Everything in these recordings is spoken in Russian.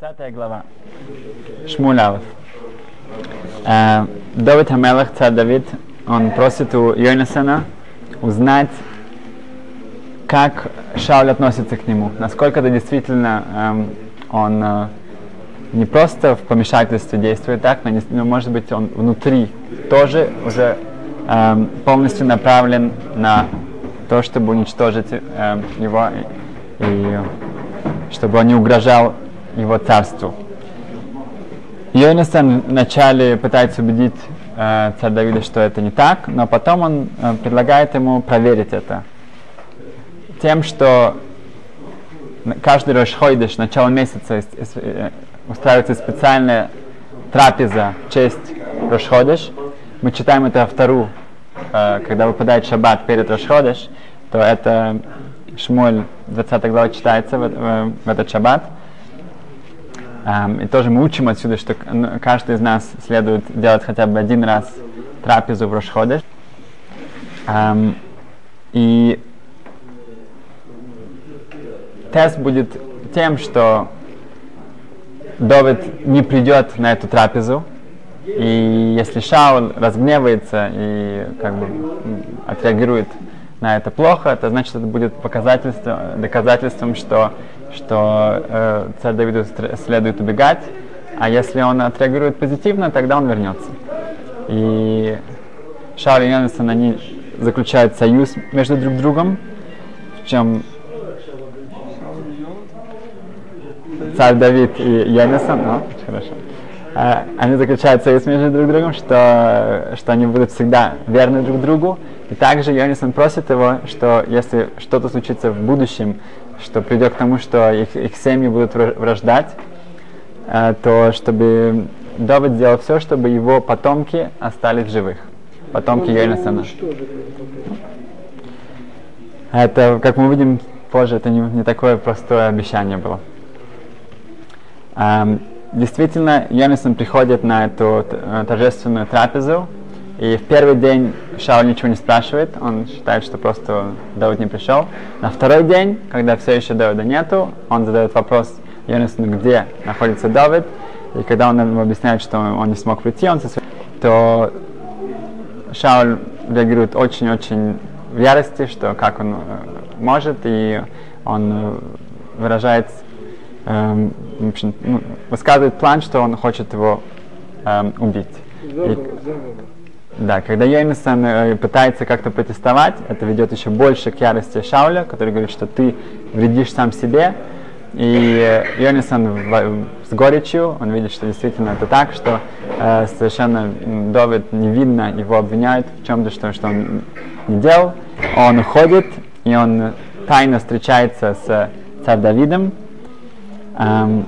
20 глава. Шмулялов. Э, Давид Хамелах, царь Давид, он просит у Йонасана узнать, как Шауль относится к нему, насколько это действительно эм, он э, не просто в помешательстве действует так, но, не, но может быть он внутри тоже уже эм, полностью направлен на то, чтобы уничтожить эм, его и, и чтобы он не угрожал его царству. Йонасан вначале пытается убедить э, царь Давида, что это не так, но потом он э, предлагает ему проверить это тем, что каждый Рошхойдыш, начало месяца, э, устраивается специальная трапеза в честь Рошходыш. Мы читаем это вторую, э, когда выпадает шаббат перед Рошходыш, то это Шмоль 20 глава читается в, в, в этот шаббат. Um, и тоже мы учим отсюда, что каждый из нас следует делать хотя бы один раз трапезу в Рошходе. Um, и тест будет тем, что Довид не придет на эту трапезу, и если Шаул разгневается и как бы отреагирует на это плохо, это значит, это будет показательством, доказательством, что, что э, царь Давиду следует убегать, а если он отреагирует позитивно, тогда он вернется. И Шауль и Йонасан, они заключают союз между друг другом, в чем царь Давид и Йонасан, ну, хорошо, э, они заключают союз между друг другом, что, что они будут всегда верны друг другу, и также Йонисон просит его, что если что-то случится в будущем, что придет к тому, что их, их семьи будут враждать, э, то чтобы Давид сделал все, чтобы его потомки остались в живых. Потомки Йонисона. Это, как мы увидим позже, это не, не такое простое обещание было. Эм, действительно, Йонисон приходит на эту э, торжественную трапезу, и в первый день Шауль ничего не спрашивает, он считает, что просто Давид не пришел. На второй день, когда все еще Давида нету, он задает вопрос Йонасану, где находится Давид. И когда он ему объясняет, что он не смог прийти, он сосвет, то Шауль реагирует очень-очень в ярости, что как он э, может, и он э, выражает, эм, в общем, ну, высказывает план, что он хочет его эм, убить. И, да, когда Йонасан э, пытается как-то протестовать, это ведет еще больше к ярости Шауля, который говорит, что ты вредишь сам себе. И э, в, с горечью, он видит, что действительно это так, что э, совершенно Довид не видно, его обвиняют в чем-то, что, что он не делал. Он уходит, и он тайно встречается с царь Давидом. Эм,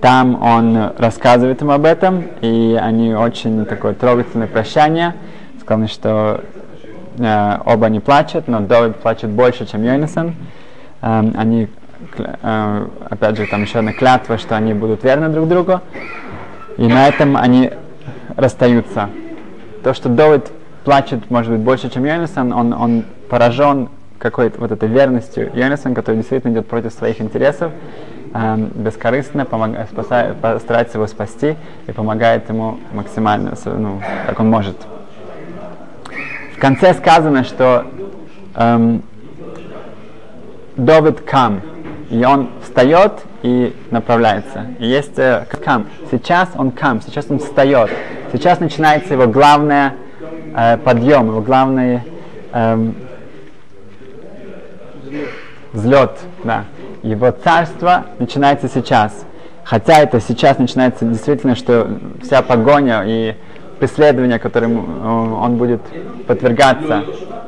там он рассказывает им об этом, и они очень такое трогательное прощание. Сказали, что э, оба они плачут, но Давид плачет больше, чем Йонасон. Э, они, э, опять же, там еще одна клятва, что они будут верны друг другу. И на этом они расстаются. То, что Давид плачет, может быть, больше, чем Йонасон, он, он поражен какой-то вот этой верностью Йонасон, который действительно идет против своих интересов э, бескорыстно помогает, спасает, старается его спасти и помогает ему максимально, ну, как он может. В конце сказано, что эм, Давид кам, и он встает и направляется. И есть э. Сейчас он кам, сейчас он встает. Сейчас начинается его главный э, подъем, его главный эм, взлет, да его царство начинается сейчас. Хотя это сейчас начинается действительно, что вся погоня и преследование, которым э, он будет подвергаться,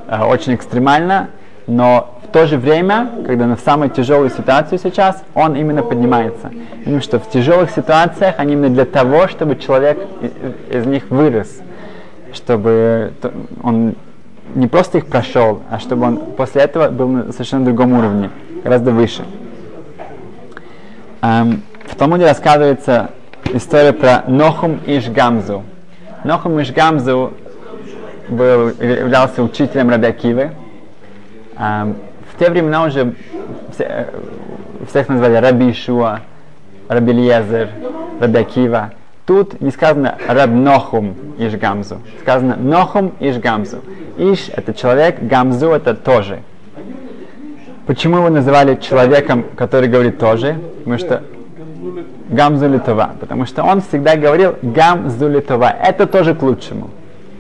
э, очень экстремально, но в то же время, когда на самой тяжелой ситуации сейчас, он именно поднимается. Именно что в тяжелых ситуациях они именно для того, чтобы человек из них вырос, чтобы он не просто их прошел, а чтобы он после этого был на совершенно другом уровне, гораздо выше. Эм, в Талмуде рассказывается история про Нохум Ишгамзу. Нохум Ишгамзу был, являлся учителем Рабиакивы. Эм, в те времена уже все, всех назвали Раби Ишуа. Рабельезер, Рабиакива. Тут не сказано Раб Нохум Иш Гамзу. Сказано Нохум Иш Гамзу. Иш – это человек, Гамзу – это тоже. Почему его называли человеком, который говорит тоже? Потому что Гамзу Литова. Потому что он всегда говорил Гамзу Литова. Это тоже к лучшему.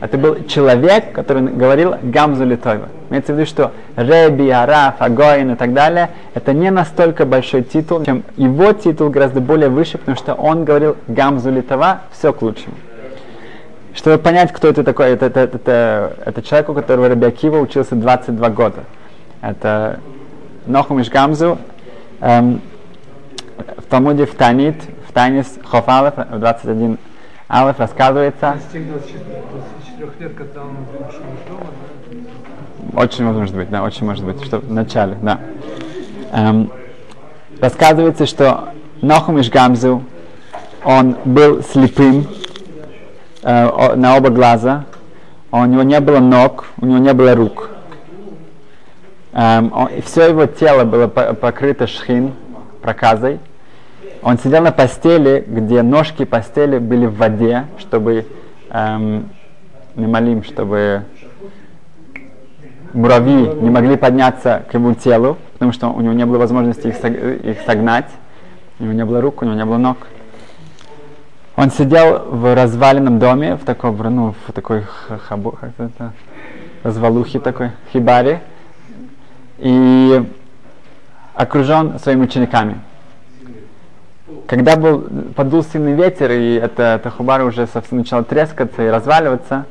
Это был человек, который говорил Гамзу Литова. Имеется в виду, что Реби, Араф, Агоин и так далее, это не настолько большой титул, чем его титул гораздо более выше, потому что он говорил Гамзу Литова, все к лучшему. Чтобы понять, кто это такой, это, это, это, это человек, у которого Раби Акива учился 22 года. Это Нохум Гамзу. Эм, в Талмуде в Танит, в Танис Хофалев, 21 Алеф рассказывается. С тех 24 лет, когда он ушел из дома, да? Очень может быть, да, очень может быть, что в начале, да. Эм, рассказывается, что Нохум Гамзу, он был слепым э, на оба глаза, у него не было ног, у него не было рук. Эм, он- все его тело было по- покрыто шхин, проказой. Он сидел на постели, где ножки постели были в воде, чтобы эм, не молим, чтобы муравьи не могли подняться к его телу, потому что у него не было возможности их, сог- их согнать. У него не было рук, у него не было ног. Он сидел в разваленном доме, в таком, ну, в такой хабу, как это, развалухе такой, хибаре, и окружен своими учениками. Когда был, подул сильный ветер, и эта, эта хубара уже совсем начала трескаться и разваливаться,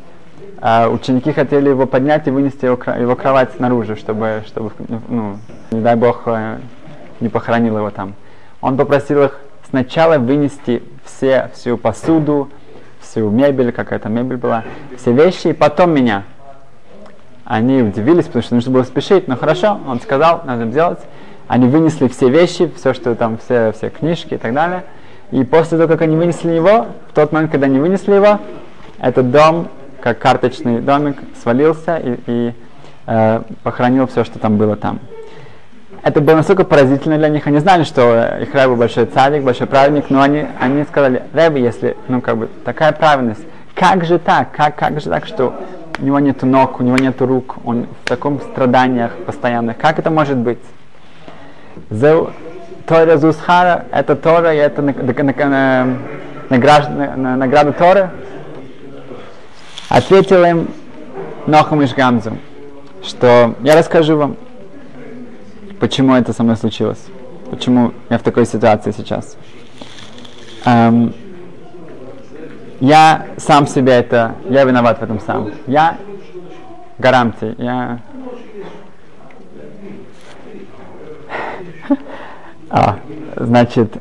а ученики хотели его поднять и вынести его, его кровать снаружи, чтобы, чтобы ну, не дай бог, э, не похоронил его там. Он попросил их сначала вынести все, всю посуду, всю мебель, какая-то мебель была, все вещи, и потом меня. Они удивились, потому что нужно было спешить, но хорошо, он сказал, надо сделать. Они вынесли все вещи, все, что там, все, все книжки и так далее. И после того, как они вынесли его, в тот момент, когда они вынесли его, этот дом, как карточный домик, свалился и, и э, похоронил все, что там было там. Это было настолько поразительно для них. Они знали, что их Рэбе большой царик, большой праведник, но они, они сказали, Рэбе, если, ну, как бы, такая праведность, как же так, как, как же так, что у него нету ног, у него нету рук, он в таком страданиях постоянных, как это может быть? Тора Зусхара, это Тора, и это награда Торы. Ответил им Нохам Ишгамзу, что я расскажу вам, почему это со мной случилось, почему я в такой ситуации сейчас. Эм, я сам себе это, я виноват в этом сам. Я гарамти, я... А, значит,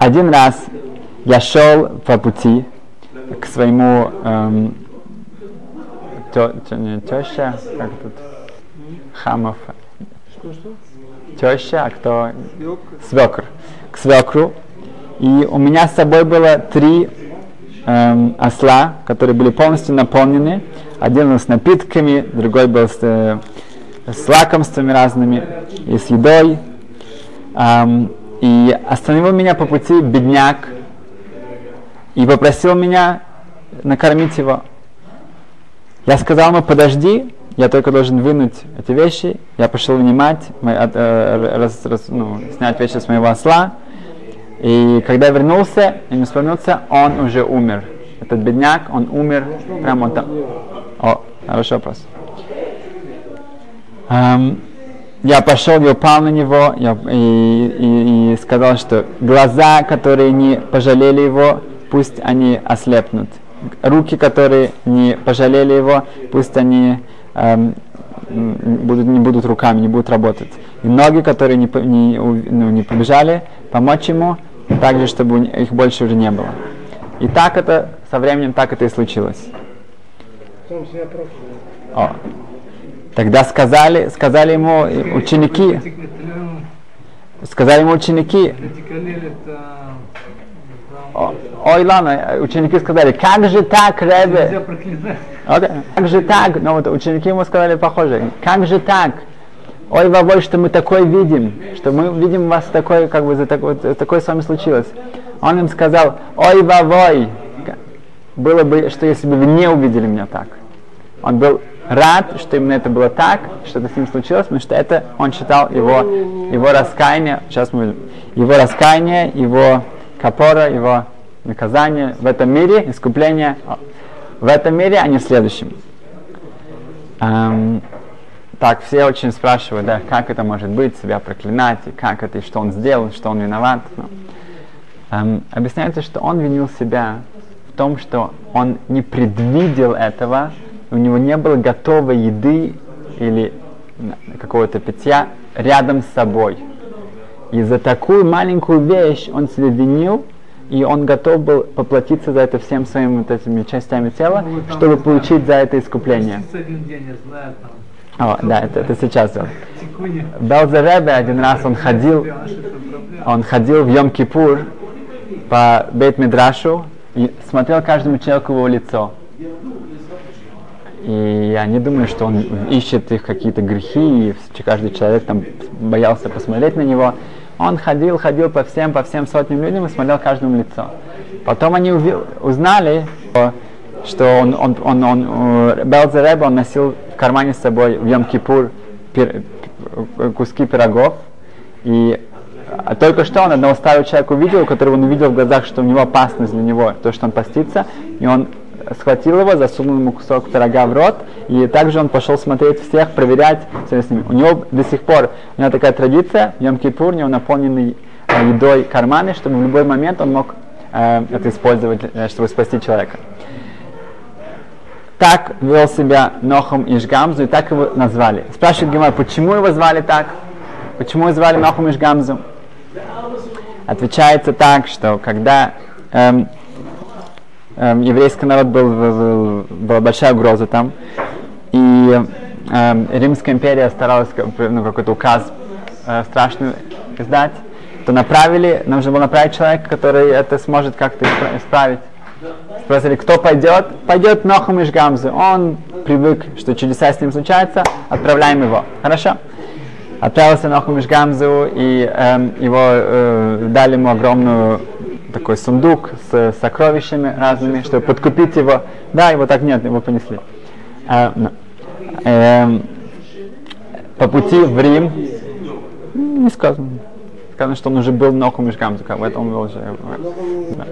один раз я шел по пути к своему эм, тё- тё- теща, как тут, Хамов, теща, а кто свекр, к свекру. И у меня с собой было три эм, осла, которые были полностью наполнены. Один был с напитками, другой был с, э, с лакомствами разными и с едой. И остановил меня по пути бедняк и попросил меня накормить его. Я сказал ему, подожди, я только должен вынуть эти вещи. Я пошел вынимать, э, раз- раз- ну, снять вещи с моего осла. И когда я вернулся, и не вспомнился, он уже умер. Этот бедняк, он умер прямо там. О, хороший вопрос. Эм, я пошел, я упал на него я, и, и- и сказал, что глаза, которые не пожалели его, пусть они ослепнут. Руки, которые не пожалели его, пусть они эм, будут, не будут руками, не будут работать. И ноги, которые не, не, ну, не побежали, помочь ему, так же, чтобы их больше уже не было. И так это, со временем так это и случилось. О. Тогда сказали, сказали ему ученики, сказали ему ученики, ой, ладно, ученики сказали, как же так, Ребе? Как же так? Ну вот ученики ему сказали похоже, как же так? Ой, вовой, что мы такое видим, что мы видим вас такое, как бы за такое, такое с вами случилось. Он им сказал, ой, вовой, было бы, что если бы вы не увидели меня так. Он был рад, что именно это было так, что это с ним случилось, потому что это он считал его, его раскаяние, сейчас мы его раскаяние, его капора, его наказание в этом мире, искупление в этом мире, а не в следующем. Эм, так, все очень спрашивают, да, как это может быть, себя проклинать, и как это, и что он сделал, что он виноват. Ну, эм, объясняется, что он винил себя в том, что он не предвидел этого, у него не было готовой еды или какого-то питья рядом с собой. И за такую маленькую вещь он себя винил, и он готов был поплатиться за это всем своими вот этими частями тела, ну, чтобы получить за это искупление. О, да, это, это сейчас он. Белзеребе один раз он ходил, он ходил в Йом-Кипур по Бейт-Мидрашу и смотрел каждому человеку в его лицо. И они думали, что он ищет их какие-то грехи, и каждый человек там боялся посмотреть на него. Он ходил, ходил по всем, по всем сотням людям и смотрел каждому лицо. Потом они узнали, что он, он, он, он, он Белзеребе он носил в кармане с собой в Йом-Кипур пир, куски пирогов. И а только что он одного старого человека увидел, которого он увидел в глазах, что у него опасность для него, то, что он постится, и он схватил его, засунул ему кусок пирога в рот, и также он пошел смотреть всех, проверять все с ними. У него до сих пор, у него такая традиция, в Йом-Кипур, у него наполненный э, едой карманы, чтобы в любой момент он мог э, это использовать, э, чтобы спасти человека. Так вел себя Нохом Ишгамзу, и так его назвали. Спрашивает Гимар, почему его звали так? Почему его звали Нохом Ишгамзу? Отвечается так, что когда эм, эм, еврейский народ был, был, была большая угроза там, и эм, Римская империя старалась ну, какой-то указ э, страшный издать, то направили, нам же было направить человека, который это сможет как-то исправить. Спросили, кто пойдет? Пойдет Нохам Ишгамзу. Он привык, что чудеса с ним случаются, отправляем его. Хорошо? Отправился Нохам Ишгамзу, и эм, его э, дали ему огромную такой сундук с сокровищами разными, чтобы подкупить его. Да, его так нет, его понесли. А, э, по пути в Рим, не сказано, сказано, что он уже был Ноху Мишгамзу, как это он уже. Да.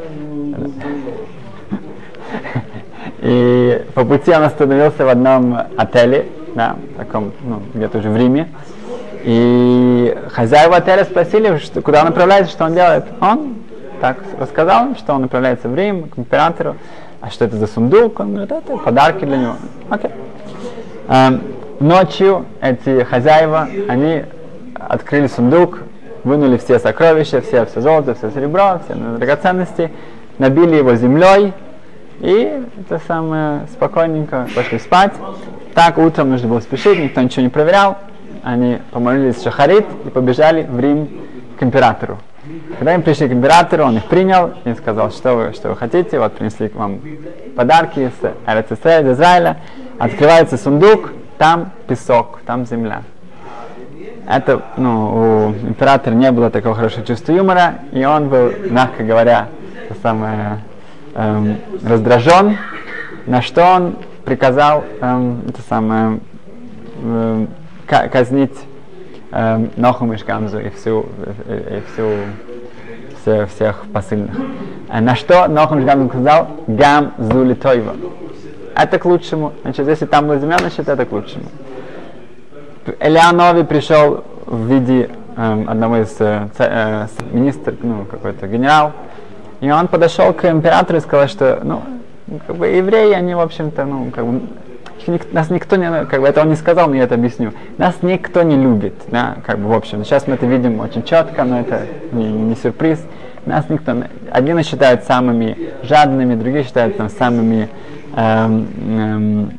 И по пути он остановился в одном отеле, да, таком, ну, где-то уже в Риме. И хозяева отеля спросили, что, куда он направляется, что он делает. Он так рассказал им, что он направляется в Рим к императору. А что это за сундук? Он говорит, это подарки для него. Окей. Эм, ночью эти хозяева, они открыли сундук, вынули все сокровища, все, все золото, все серебро, все драгоценности, набили его землей и это самое спокойненько пошли спать. Так утром нужно было спешить, никто ничего не проверял. Они помолились шахарит и побежали в Рим к императору. Когда им пришли к императору, он их принял и сказал, что вы, что вы хотите, вот принесли вам подарки из Израиля. Открывается сундук, там песок, там земля. Это, ну, у императора не было такого хорошего чувства юмора, и он был, мягко говоря, самое, эм, раздражен, на что он приказал эм, это самое, эм, казнить эм, Ноху Мишгамзу и всю, и всю все, всех посыльных. А на что Ноху Мишгамзу сказал Гам Зули Тойва. Это к лучшему. Значит, если там была земля, значит это к лучшему. Элеонови пришел в виде эм, одного из э, э, министров, ну, какой-то генерал, и он подошел к императору и сказал, что, ну, как бы евреи, они, в общем-то, ну, как бы, нас никто не, как бы это он не сказал, но я это объясню. Нас никто не любит, да, как бы в общем. Сейчас мы это видим очень четко, но это не, не сюрприз. Нас никто, одни считают самыми жадными, другие считают там самыми эм, эм,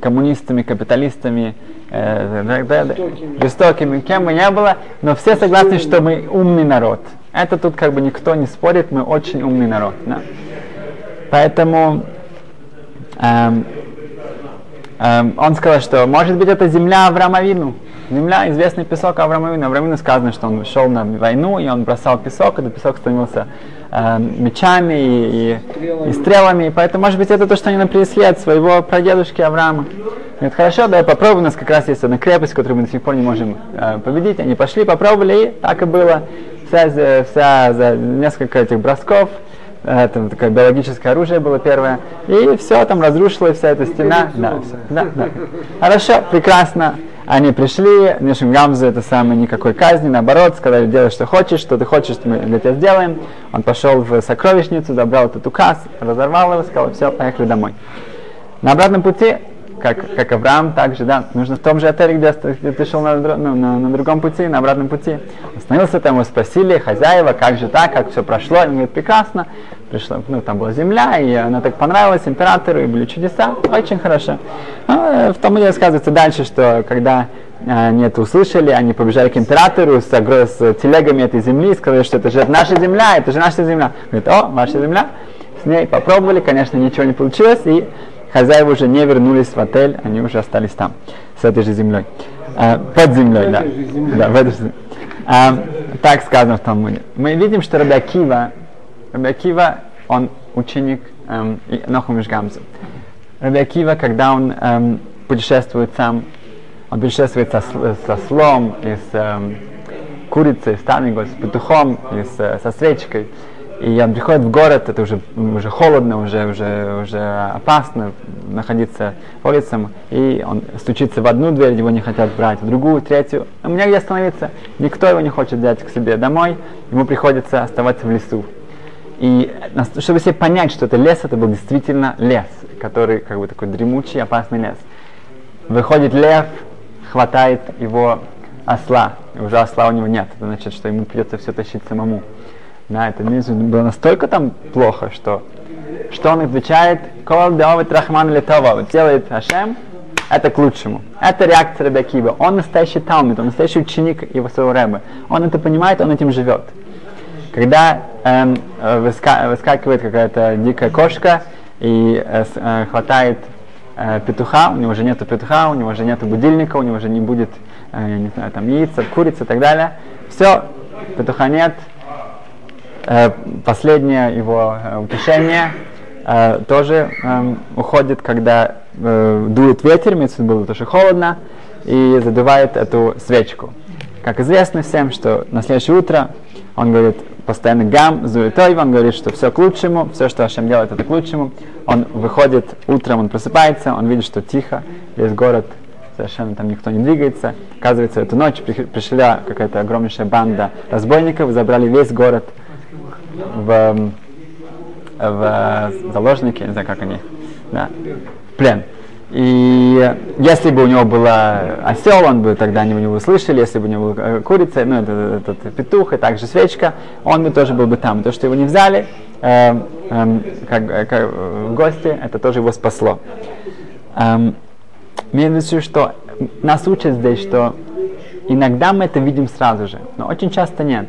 коммунистами, капиталистами, э, да, жестокими, кем бы ни было, но все согласны, что мы умный народ. Это тут как бы никто не спорит, мы очень умный народ. Да. Поэтому эм, эм, он сказал, что может быть это земля Авраама Вину. Земля, известный песок Авраама Вину. Авраам Вину сказано, что он шел на войну, и он бросал песок, этот песок становился э, мечами и, и, и стрелами. И поэтому, может быть, это то, что они принесли от своего прадедушки Авраама. Говорит, хорошо, давай попробуем. У нас как раз есть одна крепость, которую мы до сих пор не можем э, победить. Они пошли, попробовали, и так и было. Вся, вся за несколько этих бросков это такое биологическое оружие было первое, и все там разрушилось, вся эта стена. Да, все, да, да. Хорошо, прекрасно. Они пришли, Нишим Гамзу это самое никакой казни, наоборот, сказали, делай что хочешь, что ты хочешь, мы для тебя сделаем. Он пошел в сокровищницу, забрал этот указ, разорвал его, сказал, все, поехали домой. На обратном пути как, как Авраам, также, да, нужно в том же отеле, где, где ты шел на, ну, на, на другом пути, на обратном пути. Остановился там, его спросили, хозяева, как же так, как все прошло, он говорит, прекрасно, пришло, ну, там была земля, и она так понравилась императору, и были чудеса, очень хорошо. Э, в том и рассказывается дальше, что когда э, они это услышали, они побежали к императору с, с телегами этой земли, и сказали, что это же наша земля, это же наша земля. Говорит, о, ваша земля. С ней попробовали, конечно, ничего не получилось, и хозяева уже не вернулись в отель, они уже остались там, с этой же землей. А, под землей, да. да в этой же а, так сказано в Талмуде. Мы видим, что Рабиакива, Рабиакива, он ученик эм, Ноху Мишгамзу. Рабиакива, когда он эм, путешествует сам, он путешествует со, со слом и с эм, курицей, с танигой, с петухом и с, со свечкой. И он приходит в город, это уже, уже холодно, уже, уже, уже опасно находиться улицам, и он стучится в одну дверь, его не хотят брать, в другую, третью. У меня где остановиться? Никто его не хочет взять к себе домой, ему приходится оставаться в лесу. И чтобы себе понять, что это лес, это был действительно лес, который как бы такой дремучий, опасный лес. Выходит лев, хватает его осла, и уже осла у него нет, это значит, что ему придется все тащить самому. Да, это было настолько там плохо, что что он отвечает, Кол Деовит Рахман Литова, делает Ашем, это к лучшему. Это реакция Рабиакива. Он настоящий талмит, он настоящий ученик его своего рэба. Он это понимает, он этим живет. Когда эм, выска, выскакивает какая-то дикая кошка и э, э, хватает э, петуха, у него уже нету петуха, у него уже нету будильника, у него уже не будет, э, не знаю, там яица, курицы и так далее. Все, петуха нет, последнее его э, утешение э, тоже э, уходит, когда э, дует ветер, имеется в виду, тоже холодно, и задувает эту свечку. Как известно всем, что на следующее утро он говорит постоянно гам, зуетой, он говорит, что все к лучшему, все, что Ашем делает, это к лучшему. Он выходит утром, он просыпается, он видит, что тихо, весь город совершенно там никто не двигается. Оказывается, эту ночь пришла какая-то огромнейшая банда разбойников, забрали весь город, в, в заложники, не знаю, как они, да, плен. И если бы у него был осел, он бы тогда они бы не услышали, если бы у него была курица, ну, этот, этот петух и также свечка, он бы тоже был бы там. То, что его не взяли э, э, как, как в гости, это тоже его спасло. Э, имеется в виду, что нас учат здесь, что иногда мы это видим сразу же, но очень часто нет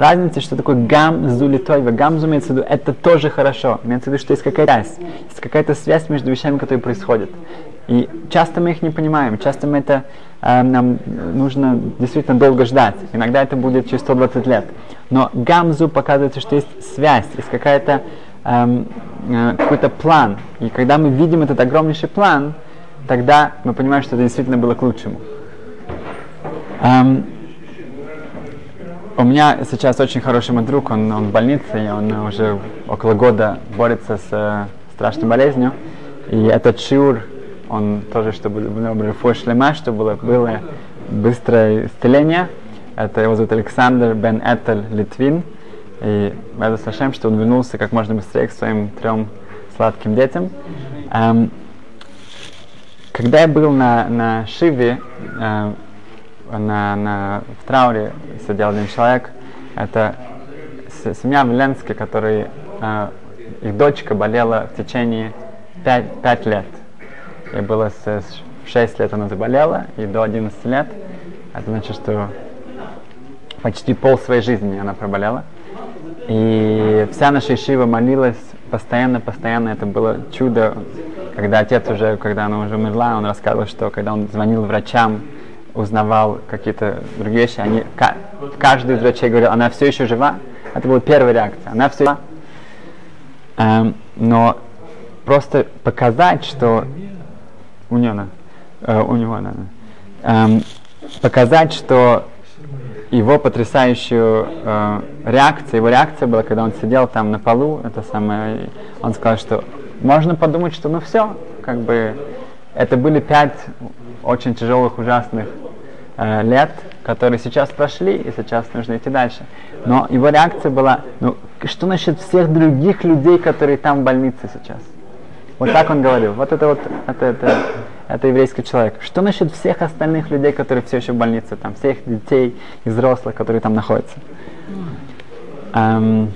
разница, что такое гам зулитойва. Гам имеется в виду, это тоже хорошо. Имеется в виду, что есть какая-то связь. Есть какая-то связь между вещами, которые происходят. И часто мы их не понимаем. Часто мы это, э, нам нужно действительно долго ждать. Иногда это будет через 120 лет. Но гамзу показывается, что есть связь, есть какая-то эм, э, какой-то план. И когда мы видим этот огромнейший план, тогда мы понимаем, что это действительно было к лучшему. Эм, у меня сейчас очень хороший мой друг, он, он в больнице, и он уже около года борется с э, страшной болезнью. И этот шиур, он тоже, чтобы было шлема, чтобы было, было быстрое исцеление. Это его зовут Александр Бен Этель Литвин. И это Сашем, что он вернулся как можно быстрее к своим трем сладким детям. Эм, когда я был на, на Шиве, э, на, на, в трауре сидел один человек. Это семья Веленская, который э, их дочка болела в течение 5, 5 лет. И было с 6 лет она заболела, и до 11 лет. Это значит, что почти пол своей жизни она проболела. И вся наша Ишива молилась постоянно, постоянно. Это было чудо, когда отец уже, когда она уже умерла, он рассказывал, что когда он звонил врачам, узнавал какие-то другие вещи, они, каждый из врачей говорил, она все еще жива. Это была первая реакция. Она все жива. Эм, но просто показать, что у нее, э, у него, наверное, эм, показать, что его потрясающую э, реакцию, его реакция была, когда он сидел там на полу, это самое, он сказал, что можно подумать, что ну все, как бы это были пять очень тяжелых, ужасных э, лет, которые сейчас прошли, и сейчас нужно идти дальше. Но его реакция была, ну что насчет всех других людей, которые там в больнице сейчас? Вот так он говорил. Вот это вот, это, это, это еврейский человек. Что насчет всех остальных людей, которые все еще в больнице, там, всех детей и взрослых, которые там находятся? Эм,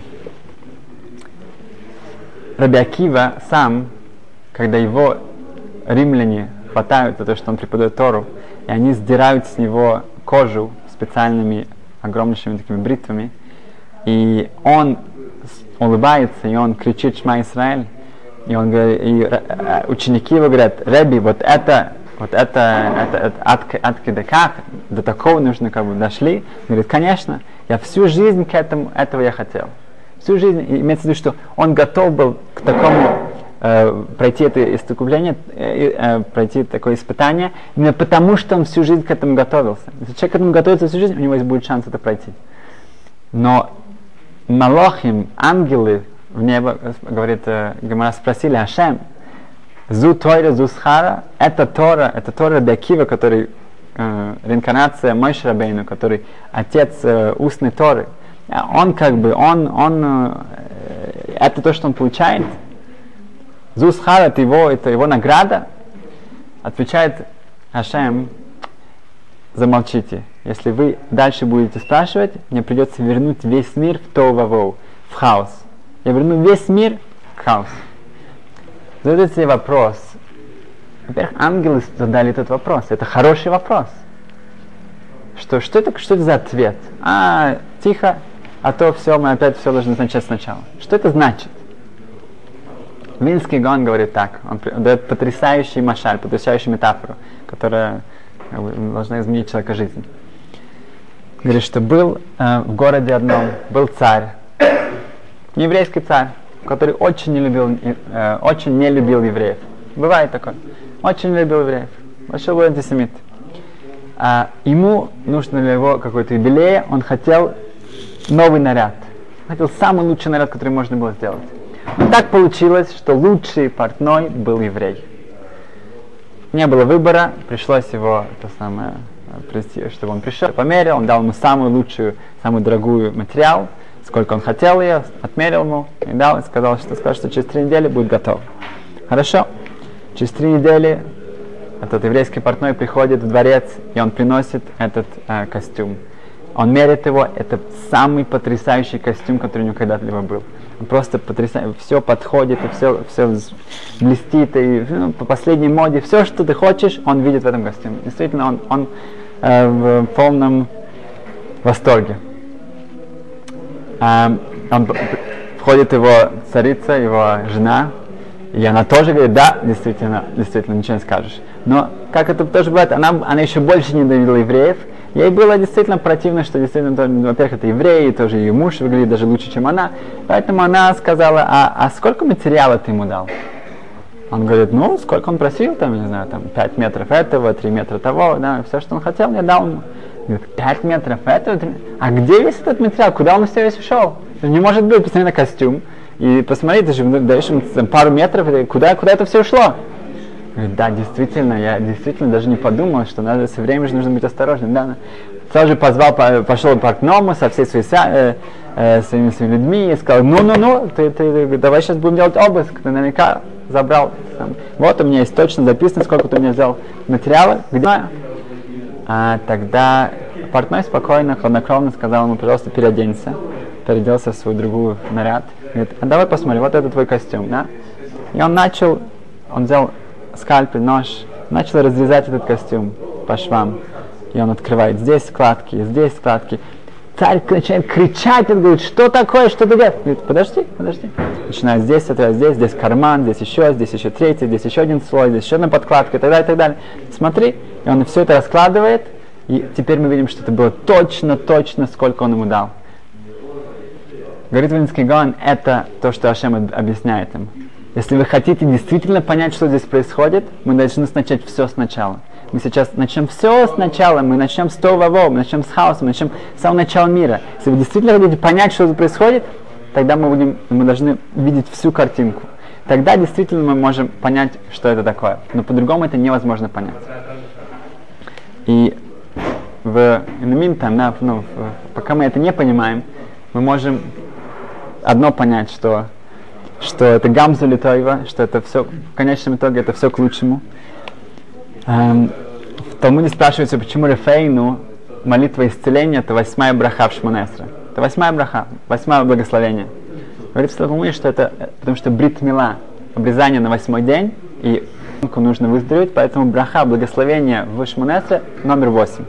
Раби сам, когда его римляне хватают за то, что он преподает Тору, и они сдирают с него кожу специальными огромнейшими такими бритвами, и он улыбается, и он кричит «Шма Исраэль», и он говорит, и э, ученики его говорят, Реби, вот это, вот это, это, это от, от как, до такого нужно, как бы дошли. Он говорит, конечно, я всю жизнь к этому, этого я хотел. Всю жизнь, и имеется в виду, что он готов был к такому э, пройти это искупление, э, э, пройти такое испытание, именно потому, что он всю жизнь к этому готовился. Если человек к этому готовится всю жизнь, у него есть будет шанс это пройти. Но Малохим, ангелы, в небо, говорит э, Гамара, спросили Ашем, Зу Тойра, Зу Схара, это Тора, это Тора Бекива, который э, реинкарнация Мой Рабейну, который отец э, устной Торы. А он как бы, он, он, это то, что он получает. Зу Схара, это его, это его награда. Отвечает Ашем, замолчите. Если вы дальше будете спрашивать, мне придется вернуть весь мир в Товавоу, в хаос. Я верну весь мир к хаосу. Задайте себе вопрос. Во-первых, ангелы задали этот вопрос. Это хороший вопрос. Что, что, это, что это за ответ? А, тихо, а то все, мы опять все должны начать сначала. Что это значит? Винский Гон говорит так, он дает потрясающий машаль, потрясающую метафору, которая бы, должна изменить человека жизнь. Говорит, что был э, в городе одном, был царь, еврейский царь, который очень не любил, э, очень не любил евреев. Бывает такое. Очень не любил евреев. Большой был антисемит. А ему нужно для его какой-то юбилей, он хотел новый наряд. Хотел самый лучший наряд, который можно было сделать. Так получилось, что лучший портной был еврей. Не было выбора, пришлось его то самое, чтобы он пришел, померил, он дал ему самую лучшую, самую дорогую материал, сколько он хотел ее, отмерил ему и дал, и сказал, что, сказал, что через три недели будет готов. Хорошо. Через три недели этот еврейский портной приходит в дворец, и он приносит этот э, костюм. Он мерит его, это самый потрясающий костюм, который у него когда-либо был. Просто потрясающий, все подходит, и все, все блестит, и ну, по последней моде, все, что ты хочешь, он видит в этом костюме. Действительно, он, он э, в полном восторге. А, он, входит его царица, его жена, и она тоже говорит, да, действительно, действительно, ничего не скажешь. Но, как это тоже бывает, она, она еще больше ненавидела евреев. Ей было действительно противно, что действительно, во-первых, это евреи, тоже ее муж выглядит даже лучше, чем она. Поэтому она сказала, а, а сколько материала ты ему дал? Он говорит, ну, сколько он просил, там, не знаю, там, 5 метров этого, 3 метра того, да, все, что он хотел, я дал ему. Говорит, 5 метров этого? А где весь этот материал? Куда он все весь ушел? Не может быть, посмотри на костюм. И посмотри, ты же даешь ему там, пару метров, куда, куда это все ушло? Да, действительно, я действительно даже не подумал, что надо все время же нужно быть осторожным. Да, сразу же позвал, пошел к Ному со всей своей, э, э, своими, своими людьми и сказал, ну-ну-ну, ты, ты, давай сейчас будем делать обыск, ты наверняка забрал. Там. Вот у меня есть точно записано, сколько ты у меня взял материала, где а, тогда портной спокойно, хладнокровно сказал ему, пожалуйста, переоденься. Переоделся в свою другую наряд. Говорит, а давай посмотрим, вот это твой костюм, да? И он начал, он взял скальпель, нож, начал разрезать этот костюм по швам. И он открывает здесь складки, здесь складки. царь начинает кричать, он говорит, что такое, что ты делаешь? Говорит, подожди, подожди. Начинает здесь, это, здесь, здесь карман, здесь еще, здесь еще третий, здесь еще один слой, здесь еще одна подкладка и так далее, и так далее. Смотри, и он все это раскладывает, и теперь мы видим, что это было точно, точно, сколько он ему дал. Говорит Вилинский Гаон, это то, что Ашем объясняет им. Если вы хотите действительно понять, что здесь происходит, мы должны начать все сначала. Мы сейчас начнем все сначала, мы начнем с того, мы начнем с хаоса, мы начнем с самого начала мира. Если вы действительно хотите понять, что тут происходит, тогда мы, будем, мы должны видеть всю картинку. Тогда действительно мы можем понять, что это такое. Но по-другому это невозможно понять. И в in ну, пока мы это не понимаем, мы можем одно понять, что что это гамзу литойва, что это все, в конечном итоге это все к лучшему. Эм, в Талмуде спрашивается, почему Рефейну молитва исцеления это восьмая браха в Шмонесре. Это восьмая браха, восьмое благословение. Говорится в Талмуде, что это потому что брит мила, обрезание на восьмой день, и нужно выздороветь, поэтому браха, благословение в Шмонесре номер восемь.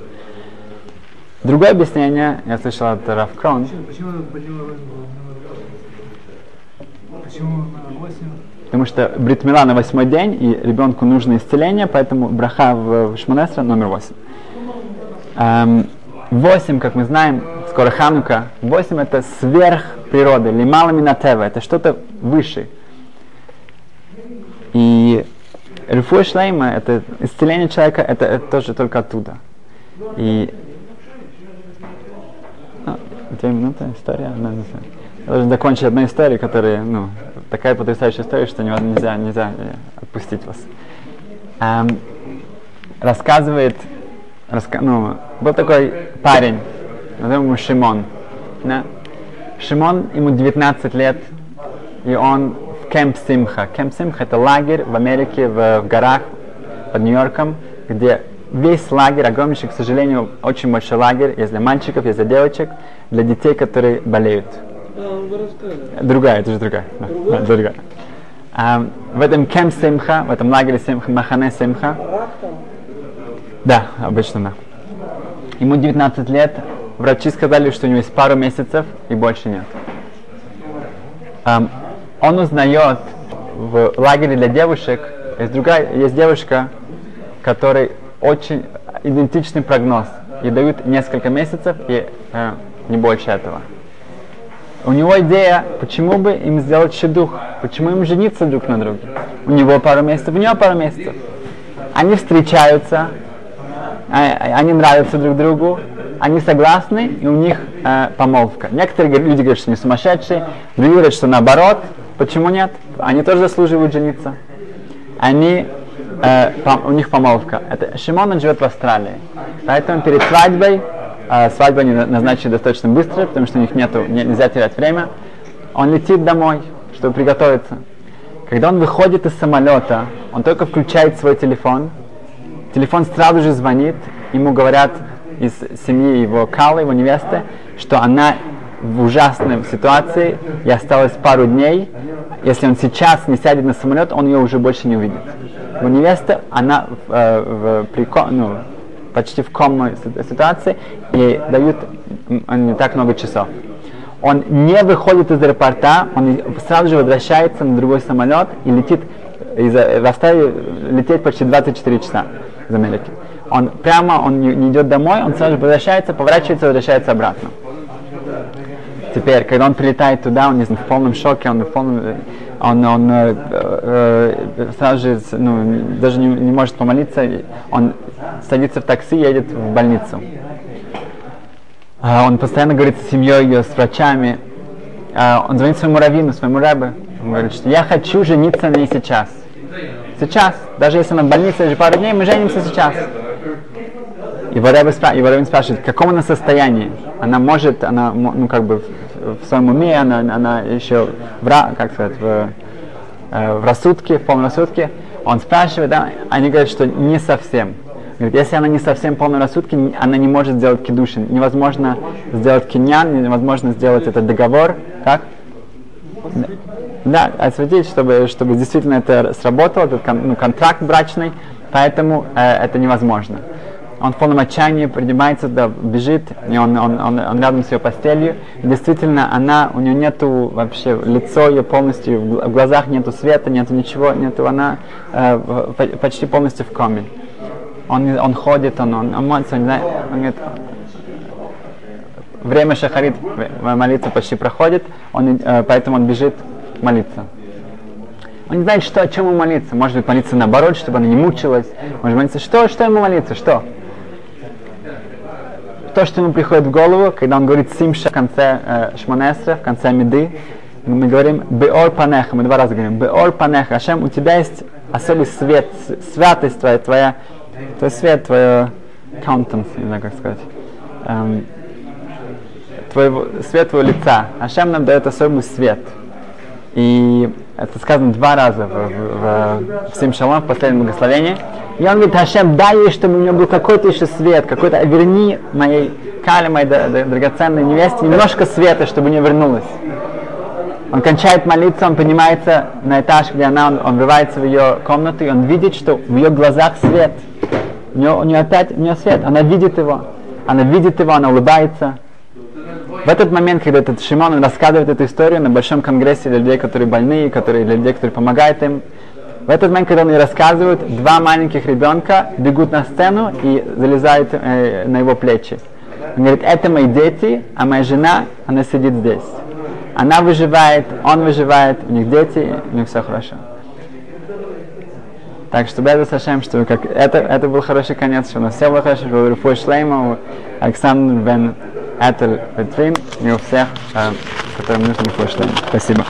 Другое объяснение, я слышал от Раф Крон. Почему, почему, почему на 8? Потому что бритмила на восьмой день, и ребенку нужно исцеление, поэтому браха в, Шмонесра номер восемь. Эм, восемь, как мы знаем, скоро Ханука, восемь это сверх природы, лимала минатева, это что-то выше. И Рифуа Шлейма, это исцеление человека, это, это тоже только оттуда. И а, две минуты, история, одна минута. Я должен закончить одну историю, которая, ну, такая потрясающая история, что нельзя, нельзя отпустить вас. Эм, рассказывает, раска, ну, был такой парень, назовем его Шимон. Да? Шимон, ему 19 лет, и он в Кемп Симха. Кемп Симха это лагерь в Америке, в, в горах под Нью-Йорком, где весь лагерь, огромнейший, к сожалению, очень большой лагерь, есть для мальчиков, есть для девочек, для детей, которые болеют. Другая, это же другая. Да, другая. А, в этом кемп Симха, в этом лагере Симха, Махане Симха. Да, обычно да. Ему 19 лет. Врачи сказали, что у него есть пару месяцев и больше нет. Um, он узнает в лагере для девушек, есть другая, есть девушка, которой очень идентичный прогноз. И дают несколько месяцев и э, не больше этого. У него идея, почему бы им сделать щедух, почему им жениться друг на друге. У него пару месяцев, у него пару месяцев. Они встречаются, а, они нравятся друг другу, они согласны, и у них э, помолвка. Некоторые люди говорят, что они сумасшедшие, другие говорят, что наоборот. Почему нет? Они тоже заслуживают жениться. Они, э, пом, у них помолвка. Это Шимон, он живет в Австралии. Поэтому перед свадьбой а свадьбу они назначили достаточно быстро, потому что у них нету, нельзя терять время. Он летит домой, чтобы приготовиться. Когда он выходит из самолета, он только включает свой телефон. Телефон сразу же звонит, ему говорят из семьи его Калы, его невесты, что она в ужасной ситуации и осталось пару дней. Если он сейчас не сядет на самолет, он ее уже больше не увидит. Его невеста, она э, в, в, ну, почти в комной ситуации и дают не так много часов. Он не выходит из аэропорта, он сразу же возвращается на другой самолет и летит из Австралии лететь почти 24 часа из Америки. Он прямо, он не, не идет домой, он сразу же возвращается, поворачивается, возвращается обратно. Теперь, когда он прилетает туда, он не знаю, в полном шоке, он в полном, он, он э, э, сразу же ну, даже не, не может помолиться, он садится в такси, едет в больницу. А он постоянно говорит с семьей, с врачами. А он звонит своему раввину, своему рабе. Он говорит, что я хочу жениться на ней сейчас. Сейчас. Даже если она в больнице уже пару дней, мы женимся сейчас. И его раввин спрашивает, в каком она состоянии? Она может, она, ну, как бы в, в своем уме, она, она еще в, как сказать, в, э, в рассудке, в полном рассудке. Он спрашивает, да, они говорят, что не совсем. Говорит, если она не совсем полной рассудки, она не может сделать кедушин. Невозможно сделать киньян, невозможно сделать этот договор. Как? Да, осветить, чтобы, чтобы действительно это сработало, этот кон, ну, контракт брачный, поэтому э, это невозможно. Он в полном отчаянии поднимается, да, бежит, и он, он, он, он рядом с ее постелью. И действительно, она, у нее нету вообще, лицо ее полностью, в глазах нету света, нету ничего, нету, она э, почти полностью в коме. Он, он ходит, он, он, он молится, он, не знает, он говорит, время шахарит, молитва почти проходит, он, э, поэтому он бежит молиться. Он не знает, что, о чем ему молиться. Может быть, молиться наоборот, чтобы она не мучилась. Может молиться, что, что ему молиться, что? То, что ему приходит в голову, когда он говорит симша в конце э, шманесра, в конце меды, мы говорим беор панеха, мы два раза говорим беор панеха. Ашем, у тебя есть особый свет, святость твоя, твоя, твой свет, твое countenance, не знаю, как сказать. Эм, твоего, свет твоего лица. Ашем нам дает особый свет. И это сказано два раза в, в, в Сим Шалом, в последнем благословении. И он говорит, Ашем, дай ей, чтобы у нее был какой-то еще свет, какой-то, верни моей Кале, моей драгоценной невесте, немножко света, чтобы у нее вернулось. Он кончает молиться, он поднимается на этаж, где она, он, он врывается в ее комнату, и он видит, что в ее глазах свет. У нее, у нее опять у нее свет, она видит его. Она видит его, она улыбается. В этот момент, когда этот Шимон рассказывает эту историю на большом конгрессе для людей, которые больны, которые, для людей, которые помогают им, в этот момент, когда он ей рассказывает, два маленьких ребенка бегут на сцену и залезают э, на его плечи. Он говорит, это мои дети, а моя жена, она сидит здесь. Она выживает, он выживает, у них дети, у них все хорошо. Так что Беда Сашем, что как это, это был хороший конец, что у нас все было хорошо, что Руфой Шлейма, Александр Бен Этель Петрин и у всех, э, которым нужно Шлейма. Спасибо.